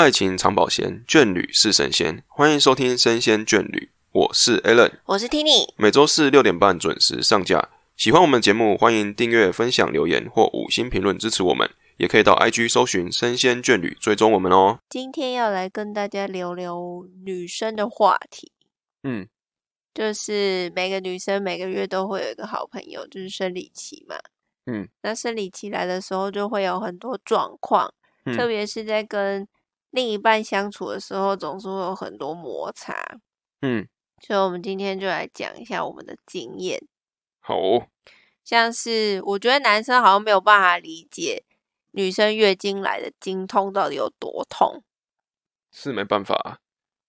爱情长保鲜，眷侣是神仙。欢迎收听《生鲜眷侣》，我是 Alan，我是 Tini。每周四六点半准时上架。喜欢我们节目，欢迎订阅、分享、留言或五星评论支持我们。也可以到 IG 搜寻“生鲜眷侣”，追踪我们哦。今天要来跟大家聊聊女生的话题。嗯，就是每个女生每个月都会有一个好朋友，就是生理期嘛。嗯，那生理期来的时候，就会有很多状况，嗯特别是在跟另一半相处的时候，总是会有很多摩擦。嗯，所以，我们今天就来讲一下我们的经验。好哦。像是我觉得男生好像没有办法理解女生月经来的经痛到底有多痛，是没办法啊。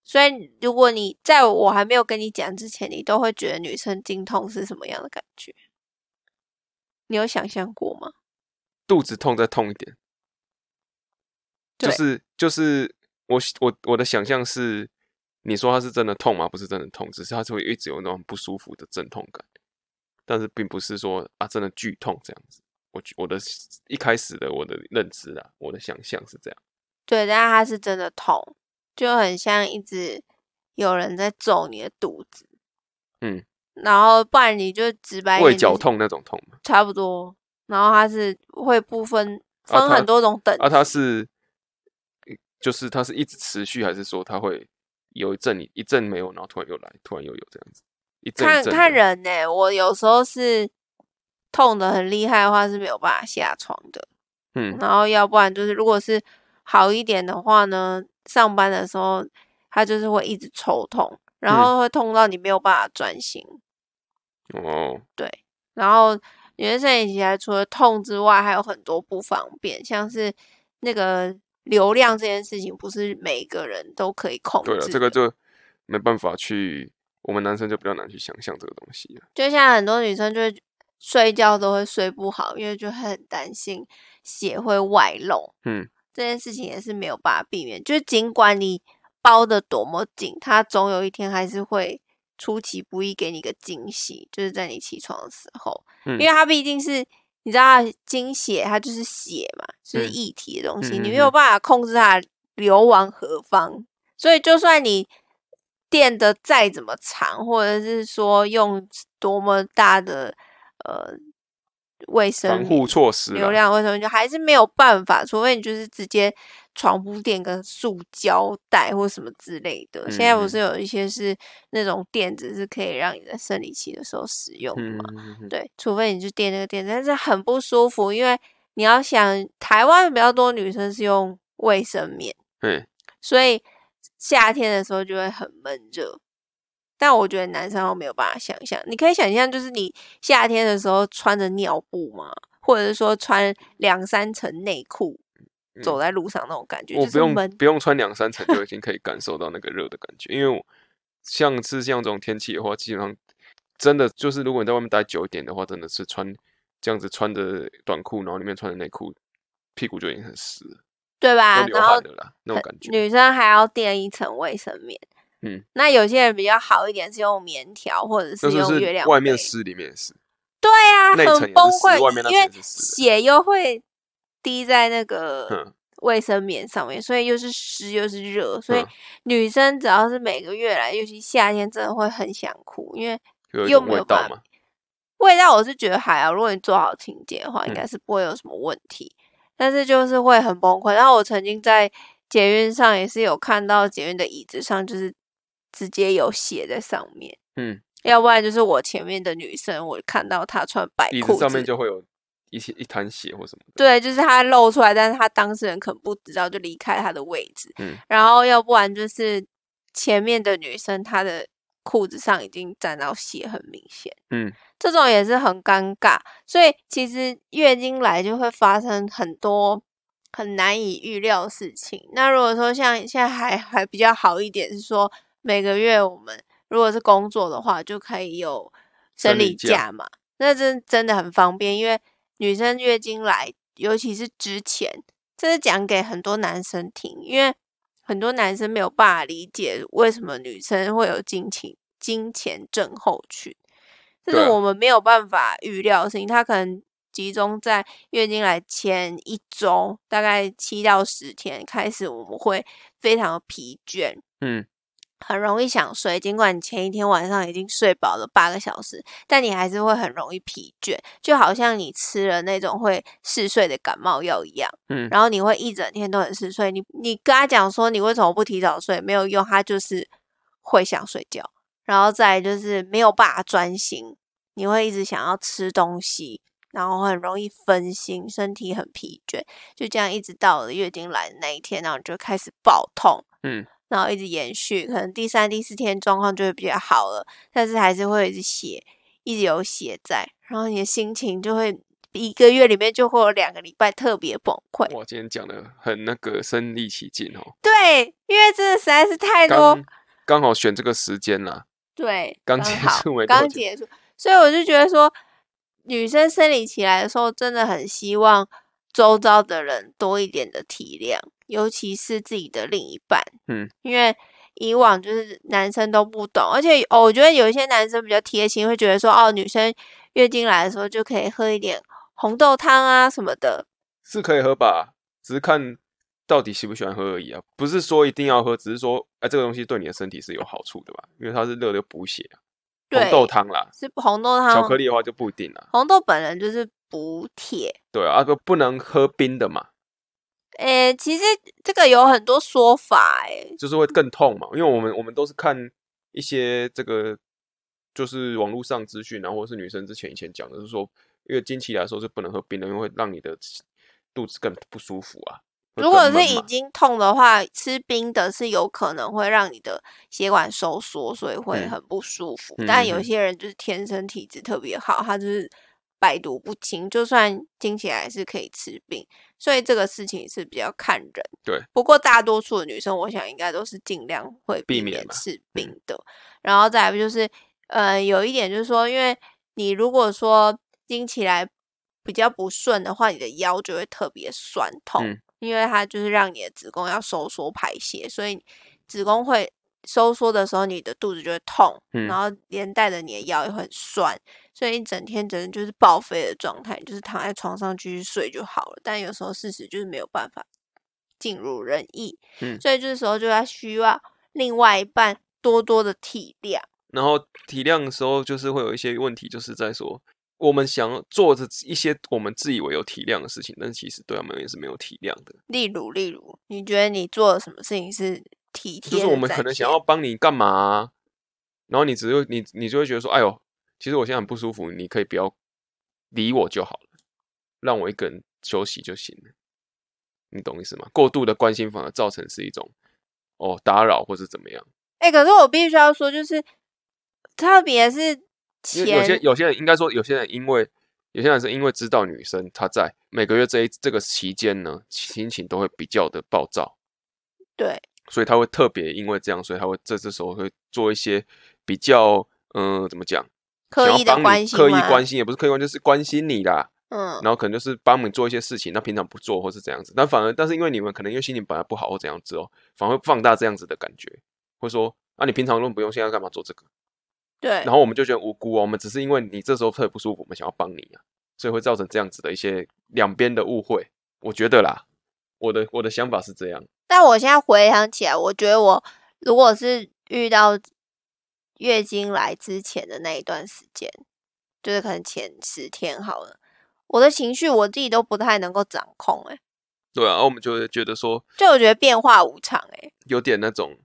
所以如果你在我还没有跟你讲之前，你都会觉得女生经痛是什么样的感觉？你有想象过吗？肚子痛再痛一点，就是就是我我我的想象是，你说它是真的痛吗？不是真的痛，只是它是会一直有那种不舒服的阵痛感，但是并不是说啊真的剧痛这样子。我觉我的一开始的我的认知啊，我的想象是这样。对，但是它是真的痛，就很像一直有人在揍你的肚子，嗯，然后不然你就直白一胃点就是绞痛那种痛吗？差不多，然后它是会不分分很多种等级，啊，它是就是它是一直持续，还是说它会有一阵你一阵没有，然后突然又来，突然又有这样子？一阵看看人呢、我有时候是痛的很厉害的话是没有办法下床的，嗯然后要不然就是如果是好一点的话呢，上班的时候它就是会一直抽痛，然后会痛到你没有办法专心。哦，对然后原生生理期来除了痛之外，还有很多不方便，像是那个流量这件事情，不是每个人都可以控制对了，的。这个就没办法去，我们男生就比较难去想象这个东西了。就像很多女生就会睡觉都会睡不好，因为就很担心血会外漏。嗯，这件事情也是没有办法避免，就是尽管你包的多么紧，它总有一天还是会出其不意给你个惊喜，就是在你起床的时候，嗯因为它毕竟是你知道精血，它就是血嘛，就是嗯液体的东西，你没有办法控制它流往何方，所以就算你垫的再怎么长，或者是说用多么大的呃卫生防护措施流，量卫生棉，就还是没有办法，除非你就是直接床铺垫个塑胶袋或什么之类的。现在不嗯是有一些是那种垫子是可以让你在生理期的时候使用的嗯吗？，对，除非你就垫那个垫子，但是很不舒服，因为你要想台湾比较多女生是用卫生棉，嗯，所以夏天的时候就会很闷热。但我觉得男生都没有办法想象，你可以想象，就是你夏天的时候穿着尿布吗？或者是说穿两三层内裤走在路上那种感觉，嗯我不用。不用穿两三层就已经可以 感受到那个热的感觉，因为我像是像这种天气的话，基本上真的就是如果你在外面待久一点的话，真的是穿这样子穿着短裤，然后里面穿着内裤，屁股就已经很湿了，对吧？然后那种感觉。女生还要垫一层卫生棉。嗯，那有些人比较好一点，是用棉条或者是用月亮外面湿，里面也湿，对啊，很崩溃因为血又会滴在那个嗯卫生棉上面，所以又是湿又是热，所以嗯女生只要是每个月来，尤其夏天，真的会很想哭，因为又没有办法味道我是觉得还好，如果你做好清洁的话，应嗯该。是不会有什么问题。但是就是会很崩溃。然后我曾经在捷运上也是有看到捷运的椅子上就是直接有血在上面，嗯，要不然就是我前面的女生，我看到她穿白裤子上面，就会有一些一滩血或什么。对，就是她露出来，但是她当事人可能不知道，就离开她的位置。嗯然后要不然就是前面的女生她的裤子上已经沾到血，很明显。嗯，这种也是很尴尬，所以其实月经来就会发生很多很难以预料的事情。那如果说像现在还还比较好一点，是说每个月我们如果是工作的话，就可以有生理假假嘛，那真真的很方便，因为女生月经来，尤其是之前，这是讲给很多男生听，因为很多男生没有办法理解为什么女生会有经情经前症候群，这是我们没有办法预料的事情。他可能集中在月经来前一周，大概七到十天开始，我们会非常的疲倦，嗯，很容易想睡。尽管你前一天晚上已经睡饱了八个小时，但你还是会很容易疲倦，就好像你吃了那种会嗜睡的感冒药一样。嗯然后你会一整天都很嗜睡。你你跟他讲说你为什么不提早睡，没有用，他就是会想睡觉。然后再就是没有办法专心，你会一直想要吃东西，然后很容易分心，身体很疲倦，就这样一直到了月经来的那一天，然后你就开始爆痛，嗯，然后一直延续，可能第三、第四天状况就会比较好了，但是还是会一直血，一直有血在，然后你的心情就会一个月里面就会有两个礼拜特别崩溃。哇，今天讲的很那个身临其境哦，对，因为真的实在是太多刚，刚好选这个时间啦，对，刚结束刚结束，所以我就觉得说，女生生理期来的时候，真的很希望周遭的人多一点的体谅，尤其是自己的另一半。嗯，因为以往就是男生都不懂，而且哦，我觉得有一些男生比较贴心，会觉得说，哦，女生月经来的时候就可以喝一点红豆汤啊什么的。是可以喝吧，只是看到底喜不喜欢喝而已啊，不是说一定要喝，只是说，哎，这个东西对你的身体是有好处的吧，因为它是热的补血红豆汤啦，是红豆汤，巧克力的话就不一定了，红豆本人就是补铁。对啊，啊不不能喝冰的嘛，诶，其实这个有很多说法，诶，就是会更痛嘛，因为我们我们都是看一些这个就是网络上资讯然后，或者是女生之前以前讲的，是说因为经期来的时候是不能喝冰的，因为会让你的肚子更不舒服啊。如果是已经痛的话，吃冰的是有可能会让你的血管收缩，所以会嗯很不舒服。嗯但有些人就是天生体质特别好，他就是百毒不侵，就算听起来是可以治病，所以这个事情是比较看人。对，不过大多数的女生，我想应该都是尽量会避避免吃嗯冰的。然后再来就是，呃，有一点就是说，因为你如果说经起来比较不顺的话，你的腰就会特别酸痛，嗯因为它就是让你的子宫要收缩排泄，所以子宫会收缩的时候，你的肚子就会痛，嗯然后连带着你的腰也会很酸，所以一整天整个就是报废的状态，就是躺在床上继续睡就好了。但有时候事实就是没有办法尽如人意，嗯所以这时候就要需要另外一半多多的体谅。然后体谅的时候，就是会有一些问题，就是在说我们想做着一些我们自以为有体谅的事情，但是其实对他们也是没有体谅的。例如，例如，你觉得你做了什么事情是体贴？就是我们可能想要，帮你干嘛啊、然后你只会你你就会觉得说，哎呦，其实我现在很不舒服，你可以不要理我就好了，让我一个人休息就行了。你懂意思吗？过度的关心反而造成是一种哦打扰或者怎么样。哎、可是我必须要说，就是特别是有些，有些人应该说，有些人因为有些人是因为知道女生她在每个月这一这个期间呢，心情都会比较的暴躁，对，所以他会特别因为这样，所以他会这这时候会做一些比较嗯、呃怎么讲，刻意的想要帮你刻意关心吗关心也不是刻意关心，就是关心你啦。嗯，然后可能就是帮你做一些事情，那平常不做或是怎样子，但反而但是因为你们可能因为心情本来不好或怎样子哦，反而会放大这样子的感觉，会说啊你平常都不用，现在干嘛做这个？对，然后我们就觉得无辜哦，我们只是因为你这时候特别不舒服，我们想要帮你啊，所以会造成这样子的一些两边的误会。我觉得啦，我的我的想法是这样，但我现在回想起来，我觉得我如果是遇到月经来之前的那一段时间，就是可能前十天好了，我的情绪我自己都不太能够掌控、欸，对啊，然后我们就会觉得说就我觉得变化无常、欸，有点那种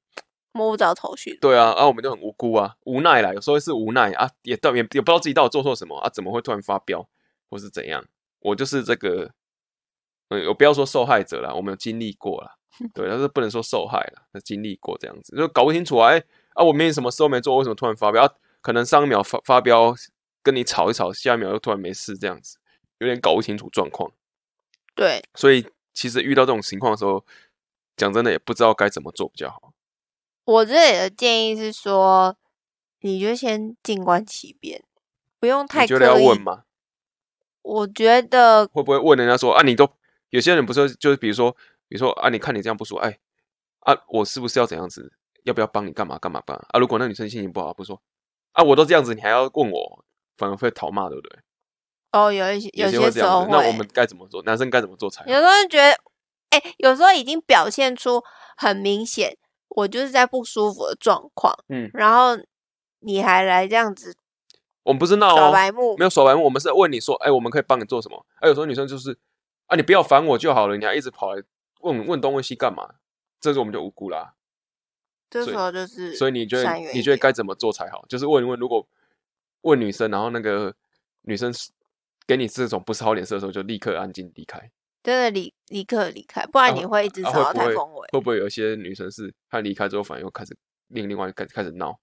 摸不着头绪。对啊，啊，我们就很无辜啊，无奈啦，有时候是无奈啊，也到也也不知道自己到底做错什么啊，怎么会突然发飙，或是怎样？我就是这个，嗯，我不要说受害者啦，我们有经历过啦，对，但是不能说受害啦，那经历过这样子，就搞不清楚啊，哎、啊，我明明什么事都没做，为什么突然发飙？啊、可能上一秒发发飙跟你吵一吵，下一秒又突然没事，这样子，有点搞不清楚状况，对，所以其实遇到这种情况的时候，讲真的也不知道该怎么做比较好。我这里的建议是说，你就先静观其变，不用太你觉得要问吗？我觉得会不会问人家说啊，你都有些人不是就是比如说，比如说啊，你看你这样不舒服，哎啊，我是不是要怎样子？要不要帮你干嘛干嘛干嘛啊？如果那女生心情不好，不说啊，我都这样子，你还要问我，反而会讨骂，对不对？哦，有一些有些时。候，那我们该怎么做？男生该怎么做才？有时候觉得，哎、有时候已经表现出很明显，我就是在不舒服的状况，嗯，然后你还来这样子我们不是闹哦，耍白目没，有耍白目，我们是问你说，哎，我们可以帮你做什么？哎，有时候女生就是啊，你不要烦我就好了，你还一直跑来问问东问西干嘛？这时候我们就无辜啦。这时候就是所以你觉得你觉得该怎么做才好？就是问一问，如果问女生，然后那个女生是给你这种不是好脸色的时候，就立刻安静离开。真的立立刻离开，不然你会一直啊受到会不会台风尾。会不会有一些女生是她离开之后，反而又开始另另外开开始闹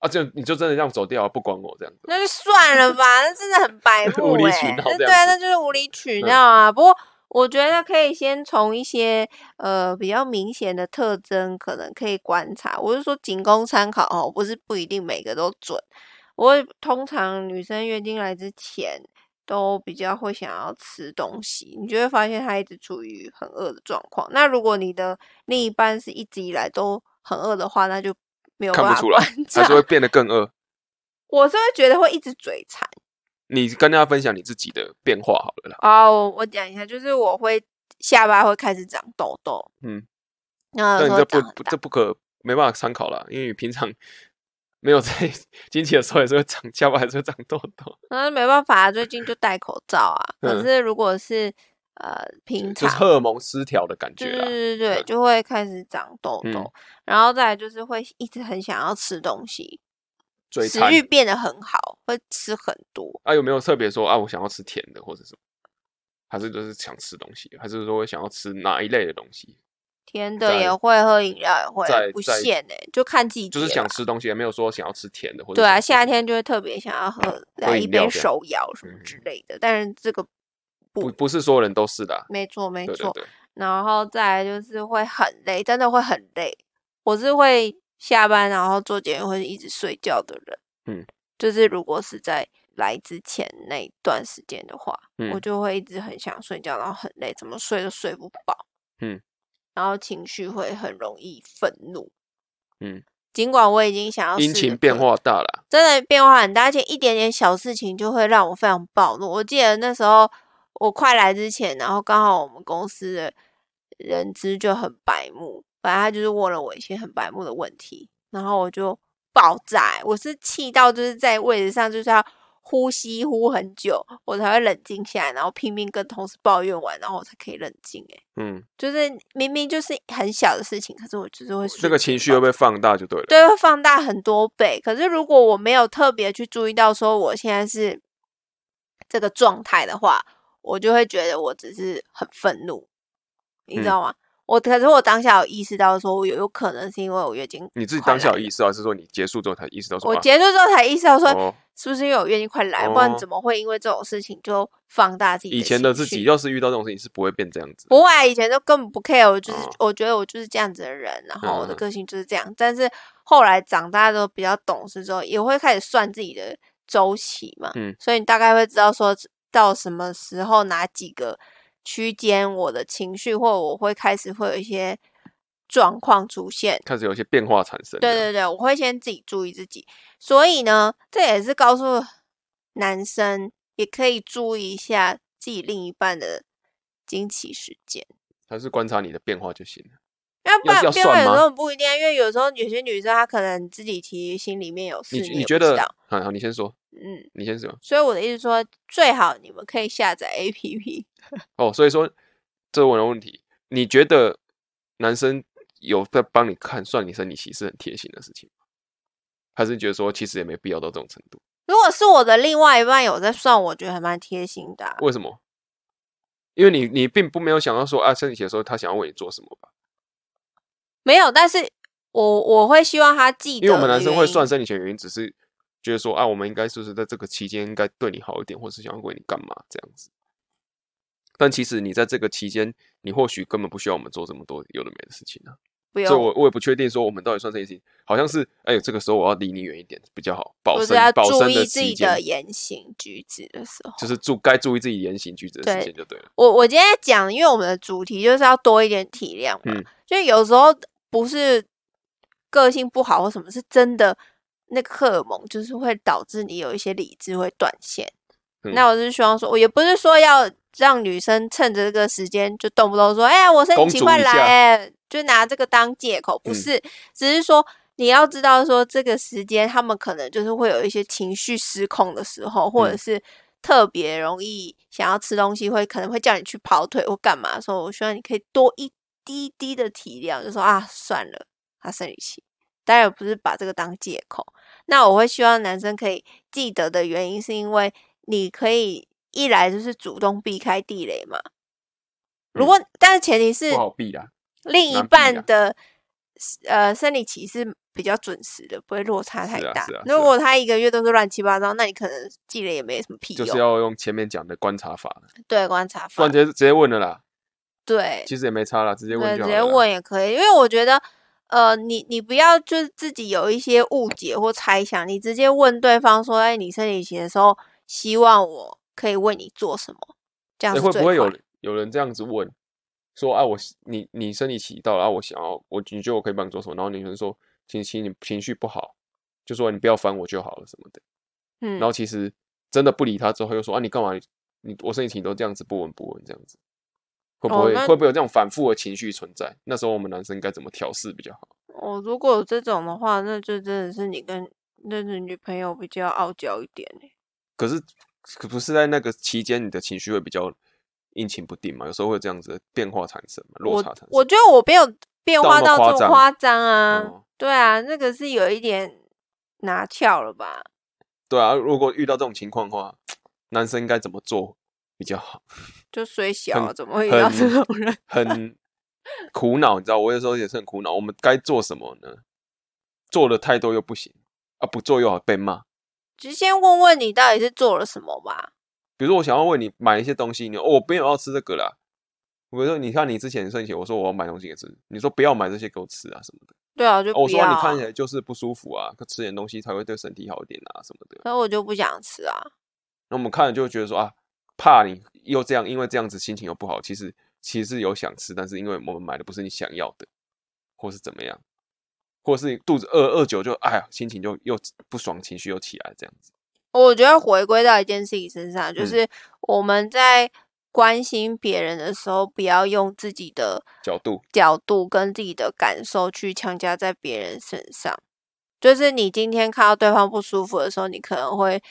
啊？就你就真的这样走掉，不管我这样子。那就算了吧，那真的很白 目无理哎、取闹那对啊，那就是无理取嗯闹啊。不过我觉得可以先从一些呃比较明显的特征，可能可以观察。我是说仅供参考哦，不是不一定每个都准。我会通常女生月经来之前都比较会想要吃东西，你就会发现她一直处于很饿的状况。那如果你的另一半是一直以来都很饿的话，那就没有看不出来还是会变得更饿。我是会觉得会一直嘴馋。你跟大家分享你自己的变化好了啦。哦，我讲一下，就是我会下巴会开始长痘痘，嗯，然后有时候但你这不这不可没办法参考啦，因为你平常没有在 经期的时候也是会长下巴，还是会长痘痘，那没办法，最近就戴口罩啊。可嗯是如果是呃平常就荷尔蒙失调的感觉对啦。对对就会开始长痘痘，嗯然后再来就是会一直很想要吃东西，食馋欲变得很好，会吃很多。啊，有没有特别说啊，我想要吃甜的或者什么？还是就是想吃东西？还是说会想要吃哪一类的东西？甜的在也会，喝饮料也会，不在限哎、就看自己就是想吃东西，也没有说想要吃甜的或者对啊，什么夏天就会特别想要喝来一杯饮料这样手摇什么嗯之类的，但是这个不不是所有人都是的啊、没错没错，对对对，然后再来就是会很累，真的会很累。我是会下班然后做节目会一直睡觉的人，嗯，就是如果是在来之前那一段时间的话，嗯。我就会一直很想睡觉，然后很累，怎么睡都睡不饱，嗯，然后情绪会很容易愤怒，嗯，尽管我已经想要阴试着晴变化大了。真的变化很大，而且一点点小事情就会让我非常暴怒。我记得那时候我快来之前，然后刚好我们公司的人资就很白目，反正他就是问了我一些很白目的问题，然后我就爆炸欸，我是气到就是在位置上就是要呼吸呼很久，我才会冷静下来，然后拼命跟同事抱怨完，然后我才可以冷静。哎，嗯，就是明明就是很小的事情，可是我就是会这个情绪会被放大就对了。对，会放大很多倍。可是如果我没有特别去注意到说我现在是这个状态的话，我就会觉得我只是很愤怒，你知嗯道吗？我可是我当下有意识到说，我有有可能是因为我月经你自己当下有意识到，是说你结束之后才意识到说？啊我结束之后才意识到说，哦，是不是因为我月经快来，不然哦怎么会因为这种事情就放大自己以前的自己要是遇到这种事情是不会变这样子。不会啊，以前就根本不 care，我就是、哦我觉得我就是这样子的人，然后我的嗯个性就是这样。但是后来长大之后比较懂事之后，也会开始算自己的周期嘛，嗯所以你大概会知道说到什么时候哪几个区间我的情绪或我会开始会有一些状况出现。开始有一些变化产生。对对对，我会先自己注意自己，所以呢，这也是告诉男生也可以注意一下自己另一半的经期时间。他是观察你的变化就行了。要不要要算吗然变化有时候不一定啊，因为有时候有些女生她可能自己提心里面有事，你你觉得？好，好，你先说，嗯，你先说。所以我的意思说，最好你们可以下载 A P P。哦，所以说这是我的问题，你觉得男生有在帮你看算你生理期是很贴心的事情吗？还是觉得说其实也没必要到这种程度？如果是我的另外一半有在算，我觉得还蛮贴心的啊、为什么？因为你你并不没有想到说啊，生理期的时候他想要为你做什么吧？没有，但是我我会希望他记得，因为我们男生会算。生理前原因，只是觉得说啊，我们应该是不是在这个期间应该对你好一点，或是想要为你干嘛这样子。但其实你在这个期间，你或许根本不需要我们做这么多有的没的事情啊。不所以我用，我也不确定说我们到底算这件事情，好像是哎，这个时候我要离你远一点比较好，保身我是要保身注意自己的，言行举止的时候。就是注该注意自己言行举止的时对间就对了。我我今天讲，因为我们的主题就是要多一点体谅嘛，嗯就有时候不是个性不好或什么，是真的那个荷尔蒙就是会导致你有一些理智会断线。嗯那我是希望说，我也不是说要让女生趁着这个时间就动不动说，哎呀，我生理期快来、公主一下欸，就拿这个当借口，不嗯是，只是说你要知道说这个时间他们可能就是会有一些情绪失控的时候，或者嗯是特别容易想要吃东西，会可能会叫你去跑腿或干嘛的时候，我希望你可以多一滴滴的体谅，就说啊，算了，他生理期。当然不是把这个当借口，那我会希望男生可以记得的原因，是因为你可以一来就是主动避开地雷嘛。如果、但是前提是嗯不好避啦。另一半的呃生理期是比较准时的，不会落差太大。啊啊啊如果他一个月都是乱七八糟，那你可能记了也没什么屁用。就是要用前面讲的观察法，对观察法不然，直接直接问了啦，对其实也没差了，直接问，直接就好了啦。问也可以，因为我觉得，呃，你你不要就是自己有一些误解或猜想，你直接问对方说，哎，你生理期的时候，希望我可以为你做什么？这样欸是最快会不会有有人这样子问，说啊，我你你生理期到了啊，我想要我你觉得我可以帮你做什么？然后女生说，情情你情绪不好，就说你不要烦我就好了什么的。嗯然后其实真的不理他之后，又说啊，你干嘛？你我生理期都这样子不闻不问这样子，会不会、哦会不会有这种反复的情绪存在？那时候我们男生该怎么调试比较好？哦，如果有这种的话，那就真的是你跟那个女朋友比较傲娇一点欸可是可不是在那个期间，你的情绪会比较阴晴不定嘛？有时候会有这样子的变化产生嘛，落差产生。我觉得我没有变化到这么夸张啊。哦对啊，那个是有一点拿翘了吧？对啊，如果遇到这种情况的话，男生应该怎么做比较好？就虽小怎么会遇到这很种人？很苦恼，你知道，我有时候也是很苦恼。我们该做什么呢？做的太多又不行啊，不做又好被骂。直接问问你到底是做了什么吧。比如说，我想要问你买一些东西，你、哦、我没有要吃这个啦。比如说，你看你之前生前，我说我要买东西给吃，你说不要买这些给我吃啊什么的。对啊，就哦、我、说、啊、你啊。看起来就是不舒服啊，可吃点东西才会对身体好一点啊什么的。可是我就不想吃啊。那我们看了就会觉得说啊，怕你又这样，因为这样子心情又不好。其实其实是有想吃，但是因为我们买的不是你想要的，或是怎么样，或是你肚子饿饿久就哎呀，心情就又不爽，情绪又起来这样子。我觉得回归到一件事情身上，就嗯是我们在关心别人的时候，不要用自己的角度角度跟自己的感受去强加在别人身上。就是你今天看到对方不舒服的时候，你可能会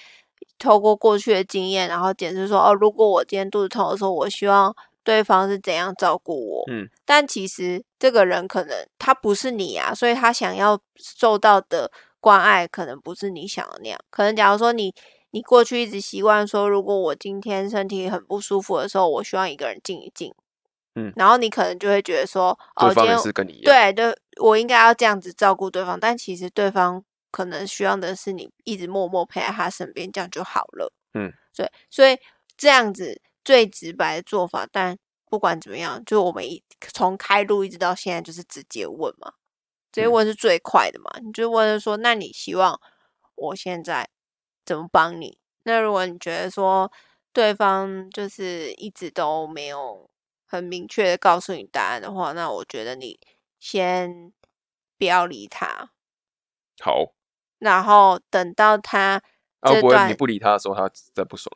透过过去的经验，然后解释说：“哦，如果我今天肚子痛的时候，我希望对方是怎样照顾我。”嗯，但其实这个人可能他不是你啊，所以他想要受到的关爱可能不是你想的那样。可能假如说你你过去一直习惯说，如果我今天身体很不舒服的时候，我希望一个人静一静。嗯然后你可能就会觉得说，哦，对方今天也是跟你一样。对对，我应该要这样子照顾对方，但其实对方可能需要的是你一直默默陪在他身边，这样就好了。嗯，对，所以这样子最直白的做法，但不管怎么样，就我们一从开路一直到现在，就是直接问嘛，直接嗯问是最快的嘛。你就问说，那你希望我现在怎么帮你？那如果你觉得说对方就是一直都没有很明确的告诉你答案的话，那我觉得你先不要理他，好，然后等到他啊，这不会你不理他的时候，他再不爽。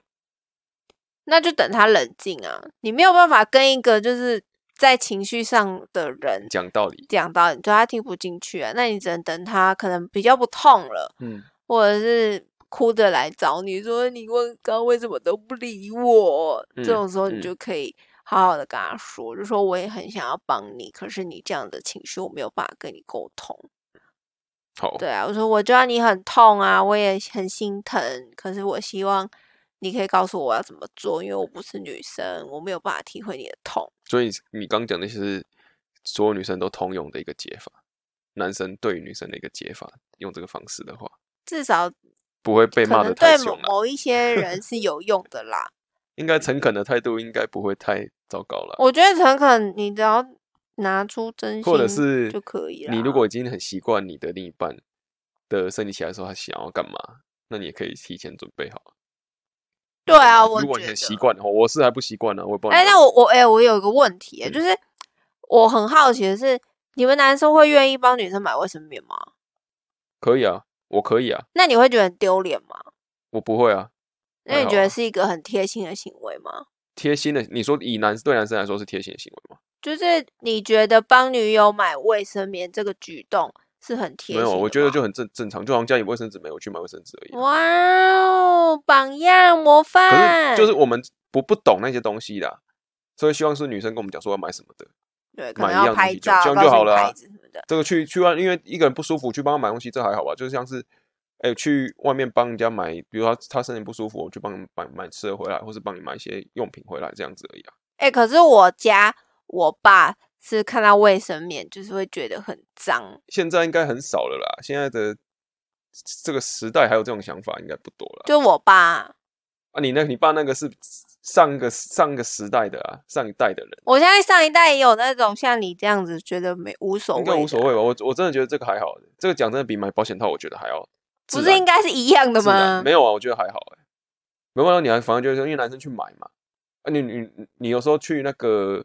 那就等他冷静啊！你没有办法跟一个就是在情绪上的人讲道理，讲道理，对他听不进去啊，那你只能等他可能比较不痛了，嗯，或者是哭着来找你说你问刚刚为什么都不理我，嗯这种时候你嗯就可以好好的跟他说，就说我也很想要帮你，可是你这样的情绪我没有办法跟你沟通。好，对啊，我说我知道你很痛啊，我也很心疼，可是我希望你可以告诉我要怎么做，因为我不是女生，我没有办法体会你的痛。所以你刚讲的是所有女生都通用的一个解法，男生对于女生的一个解法，用这个方式的话，至少不会被骂的太凶了。某一些人 是有用的啦。应该诚恳的态度应该不会太糟糕了。我觉得诚恳，你只要拿出真心，或者是就可以了。你如果已经很习惯你的另一半的生理期来的时候，他想要干嘛，那你也可以提前准备好。对啊，我如果你很习惯的话，我是还不习惯呢，我也不知道你哎，们。那我我哎、我有一个问题、嗯就是我很好奇的是，你们男生会愿意帮女生买卫生棉吗？可以啊，我可以啊，那你会觉得很丢脸吗？我不会啊，那你觉得是一个很贴心的行为吗？贴心的，你说以男对男生来说是贴心的行为吗？就是你觉得帮女友买卫生棉这个举动是很贴心没有，我觉得就很正正常，就好像家里卫生纸没有，我去买卫生纸而已啊。哇哦，榜样模可范，是就是我们不不懂那些东西的，所以希望是女生跟我们讲说要买什么的。对，可买能要拍照，这样就好了。这个去去外，因为一个人不舒服，去帮他买东西，这还好吧？就像是，哎、去外面帮人家买，比如说他他身体不舒服，我去帮你买买吃的回来，或是帮你买一些用品回来，这样子而已啊。哎、可是我家我爸是看到卫生棉就是会觉得很脏，现在应该很少了啦，现在的这个时代还有这种想法应该不多了。就我爸，啊，你那你爸那个是上个上个时代的啊，上一代的人，我相信上一代也有那种像你这样子觉得没无所谓，应该无所谓吧？，我我真的觉得这个还好，这个讲真的比买保险套我觉得还要。不是应该是一样的吗？没有啊，我觉得还好哎、没办法，你还反正就是说因为男生去买嘛，啊你你你有时候去那个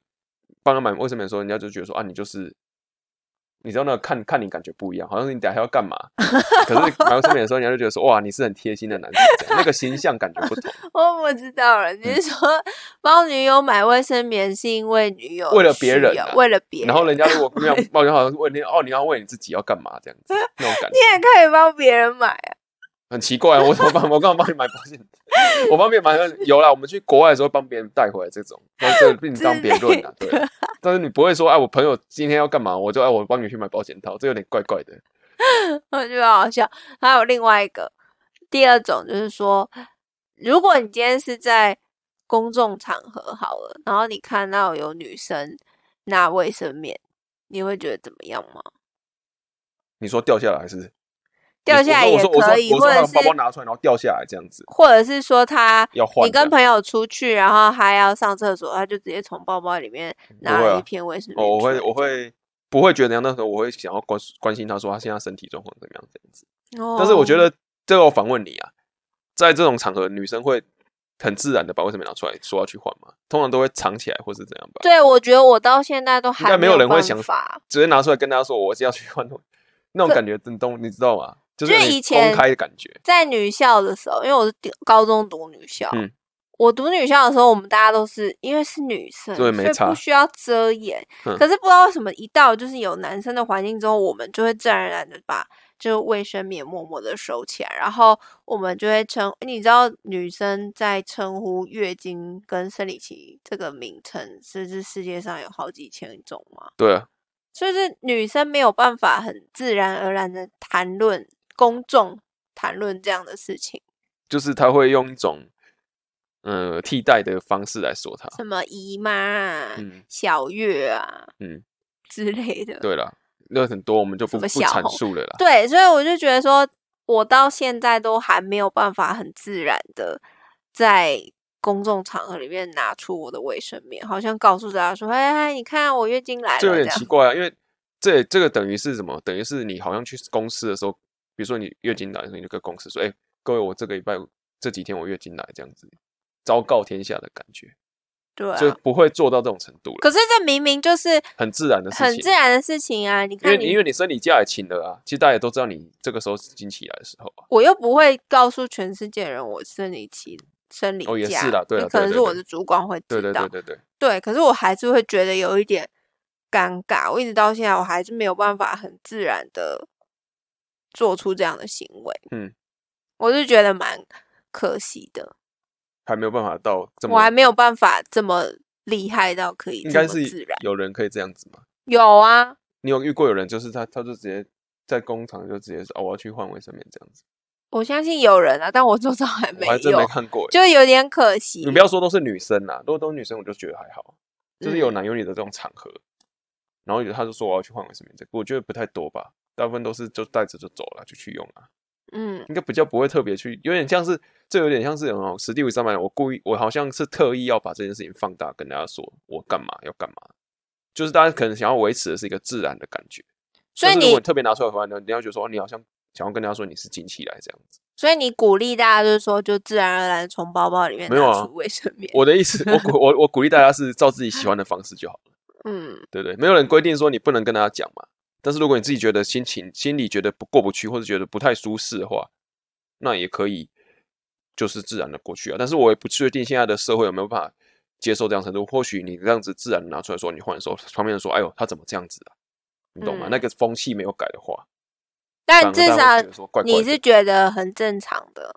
帮他买卫生棉的时候，人家就觉得说啊你就是，你知道那个看看你感觉不一样，好像是你等下要干嘛，可是买卫生棉的时候，人家就觉得说哇你是很贴心的男生，那个形象感觉不同，我不知道了，你是说帮女友买卫生棉是因为女友为了别人为了别人，然后人家如果不想 抱怨，好像是问你哦你要为你自己要干嘛这样子，那种感觉你也可以帮别人买啊。很奇怪啊，我怎么帮 我干嘛帮你买保险？我帮别人买 有啦，我们去国外的时候帮别人带回来这种，那这个并当别论啊，对。但是你不会说，哎，我朋友今天要干嘛，我就哎，我帮你去买保险套，这有点怪怪的。我觉得好笑。还有另外一个，第二种就是说，如果你今天是在公众场合好了，然后你看到有女生拿卫生棉，你会觉得怎么样吗？你说掉下来还是掉下来也可以，或者是把包包拿出来，然后掉下来这样子，或者是说他要换你跟朋友出去，然后还要上厕所，他就直接从包包里面拿了一片卫生棉哦，我会我会不会觉得那时候我会想要关关心他说他现在身体状况怎么样这样子。哦但是我觉得这个我反问你啊，在这种场合，女生会很自然的把卫生棉拿出来说要去换吗？通常都会藏起来或是怎样吧？对，我觉得我到现在都还应该没有人会想法。直接拿出来跟大家说我是要去换，那种感觉真懂，你知道吗？就是以前公开的感觉。在女校的时候，因为我是高中读女校，嗯我读女校的时候，我们大家都是因为是女生，所以不需要遮掩。嗯可是不知道为什么，一到就是有男生的环境之后，我们就会自然而然的把就卫生棉默默的收起来，然后我们就会称，你知道女生在称呼月经跟生理期这个名称，是是世界上有好几千种吗？对啊，所以是女生没有办法很自然而然的谈论公众谈论这样的事情，就是他会用一种呃替代的方式来说他。什么姨妈啊、嗯小月啊嗯，之类的。对了，那很多我们就不不阐述了啦。对，所以我就觉得说，我到现在都还没有办法很自然的在公众场合里面拿出我的卫生棉，好像告诉大家说：“哎哎，你看我月经来了。”这有点奇怪啊，因为这这个等于是什么？等于是你好像去公司的时候，比如说你月经来的时候，你就跟公司说：“哎、各位，我这个礼拜这几天我月经来，这样子昭告天下的感觉，对就啊。不会做到这种程度了，可是这明明就是很自然的事情很自。然的事情啊！你因为看你，因为你生理假也请了啊，其实大家也都知道你这个时候是经期来的时候啊。我又不会告诉全世界人我生理期、生理假，哦也是啦对可能是我的主管会知对对道，对对对，对，可是我还是会觉得有一点尴尬。我一直到现在，我还是没有办法很自然的做出这样的行为。嗯，我是觉得蛮可惜的，还没有办法到这么，我还没有办法这么厉害到可以这应该是自然。有人可以这样子吗？有啊，你有遇过有人就是他他就直接在工厂就直接说哦我要去换卫生棉这样子，我相信有人啊，但我周遭还没我还真没有，看过欸。就有点可惜。你不要说都是女生啦，如果都是女生，我就觉得还好，就是有嗯男有女的这种场合，然后有他就说我要去换卫生棉，这个我觉得不太多吧，大部分都是就带着就走了，就去用了，嗯，应该比较不会特别去，有点像是这有点像是那种史蒂夫三百，我故意我好像是特意要把这件事情放大，跟大家说我干嘛要干嘛，就是大家可能想要维持的是一个自然的感觉，所以你特别拿出来的话，你你要觉得说哦你好像想要跟大家说你是近期来这样子。所以你鼓励大家就是说，就自然而然从包包里面没有啊拿出卫生棉。我的意思，我鼓 我我鼓励大家是照自己喜欢的方式就好了。嗯，对不对？没有人规定说你不能跟大家讲嘛。但是如果你自己觉得心情心里觉得不过不去，或者觉得不太舒适的话，那也可以就是自然的过去啊。但是我也不确定现在的社会有没有办法接受这样程度。或许你这样子自然拿出来说你换的时候，旁边人说：“哎呦，他怎么这样子啊？”你懂吗？嗯那个风气没有改的话，但至少你是觉得很正常的，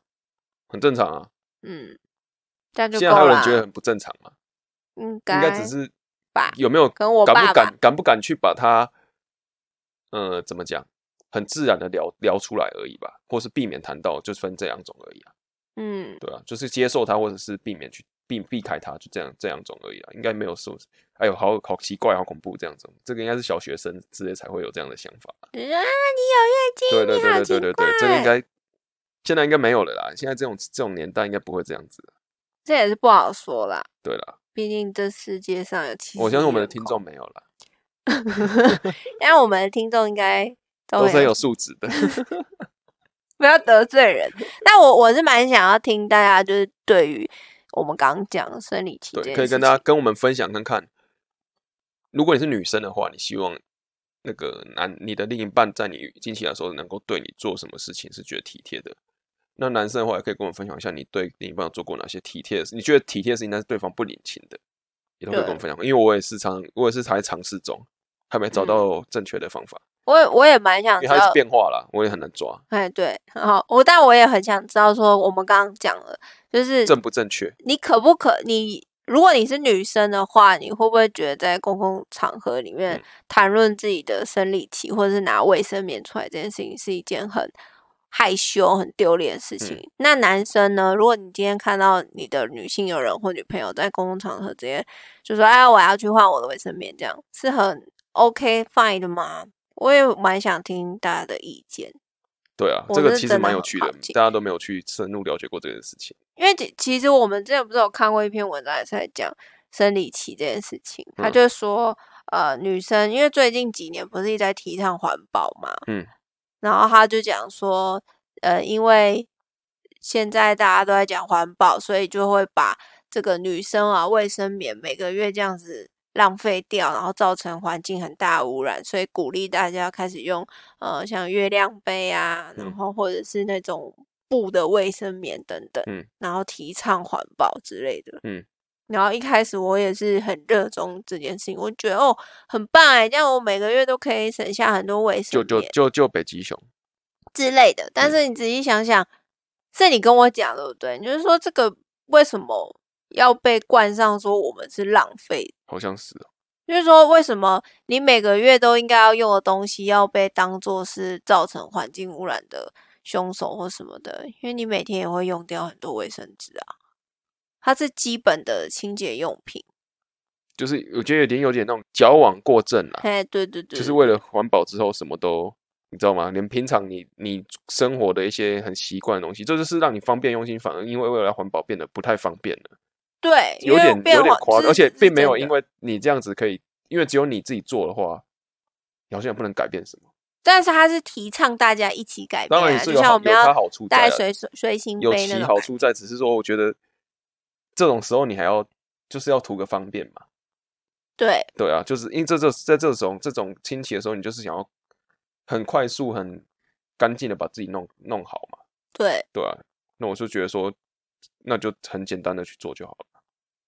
很正常啊。嗯，就现在还有。人觉得很不正常吗？应应该只是吧有没有跟我敢不敢敢不敢去把它，呃，怎么讲，很自然的聊聊出来而已吧，或是避免谈到，就分这两种而已啊，嗯，对啊，就是接受它，或者是避免去避避开它，就这样这两种而已啊，应该没有说，哎呦，好好奇怪，好恐怖这样子，这个应该是小学生之类才会有这样的想法，啊，你有月经，对对对对对对对，这个应。该现在应该没有了啦，现在这种这种年代应该不会这样子，这也是不好说啦。对啦，毕竟这世界上有七，我相信我们的听众，没有啦，因为我们的听众应该都都是很有素质的，不要得罪人。那我我是蛮想要听大家就是对于我们刚刚讲的生理期这对，可以跟大家跟我们分享看看，如果你是女生的话，你希望那个男你的另一半在你经期来的时候能够对你做什么事情是觉得体贴的？那男生的话也可以跟我们分享一下，你对另一半做过哪些体贴的事？你觉得体贴的事情，但是对方不领情的，也都可以跟我们分享。因为我也是常，我也是还在尝试中，还没找到正确的方法，我也我也蛮想知因为它一直道，变化了，我也很难抓哎，对，好，我但我也很想知道说，我们刚刚讲了，就是正不正确。你可不可你？如果你是女生的话，你会不会觉得在公共场合里面嗯谈论自己的生理期，或者是拿卫生棉出来这件事情，是一件很害羞、很丢脸的事情？那男生呢？如果你今天看到你的女性友人或女朋友在公共场合直接就说：“哎，我要去换我的卫生棉”，这样是很 OK fine 的吗？我也蛮想听大家的意见。对啊，这个其实蛮有趣的大家都没有去深入了解过这件事情。因为其其实我们之前不是有看过一篇文章，也是在讲生理期这件事情。他嗯就说，呃，女生因为最近几年不是一直在提倡环保嘛，嗯，然后他就讲说，呃，因为现在大家都在讲环保，所以就会把这个女生啊卫生棉每个月这样子浪费掉，然后造成环境很大污染，所以鼓励大家开始用呃像月亮杯啊，然嗯后或者是那种布的卫生棉等等，嗯，然后提倡环保之类的，嗯。然后一开始我也是很热衷这件事情，我觉得哦很棒哎，这样我每个月都可以省下很多卫生就就就就北极熊，之类的。但嗯是你仔细想想，是你跟我讲对不对？你就是说这个为什么要被冠上说我们是浪费？好像是啊。就是说为什么你每个月都应该要用的东西要被当做是造成环境污染的凶手或什么的？因为你每天也会用掉很多卫生纸啊，它是基本的清洁用品。就是我觉得有点有点那种矫枉过正啦，哎，对对对，就是为了环保之后什么都你知道吗？连平常你你生活的一些很习惯的东西，这就是让你方便用心，反而因为为了环保变得不太方便了，对，因有点有点夸张，化而且并没有因为你这样子可以，因为只有你自己做的话，你好像也不能改变什么。但是他是提倡大家一起改变、当然是有好有像我们要它好处在随随随行有其好处在，只是说我觉得这种时候你还要就是要图个方便嘛。对对啊，就是因为这这在这种这种亲戚的时候，你就是想要很快速、很干净的把自己弄弄好嘛，对对啊。那我就觉得说，那就很简单的去做就好了，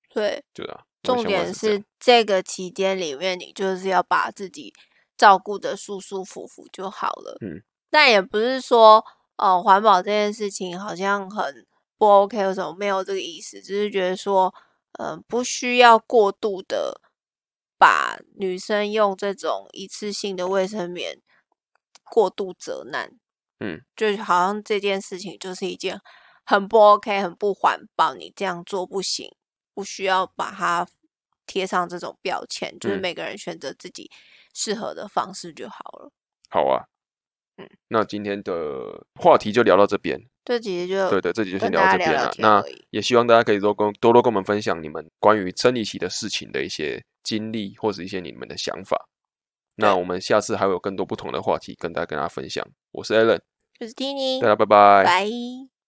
对，对啊。重点是这个期间里面，你就是要把自己照顾的舒舒服服就好了。嗯，但也不是说呃环保这件事情好像很不 OK 或什么，没有这个意思，只是觉得说，呃，不需要过度的把女生用这种一次性的卫生棉过度责难。嗯，就好像这件事情就是一件很不 OK、很不环保，你这样做不行，不需要把它贴上这种标签，就是嗯每个人选择自己适合的方式就好了。好啊。嗯，那今天的话题就聊到这边。这其实就对对，这集就先聊到这边了。那也希望大家可以多跟多多跟我们分享你们关于生理期的事情的一些经历，或者一些你们的想法。那我们下次还会有更多不同的话题跟大家跟大家分享。我是 Alan，就是 Tini，大家拜拜。拜。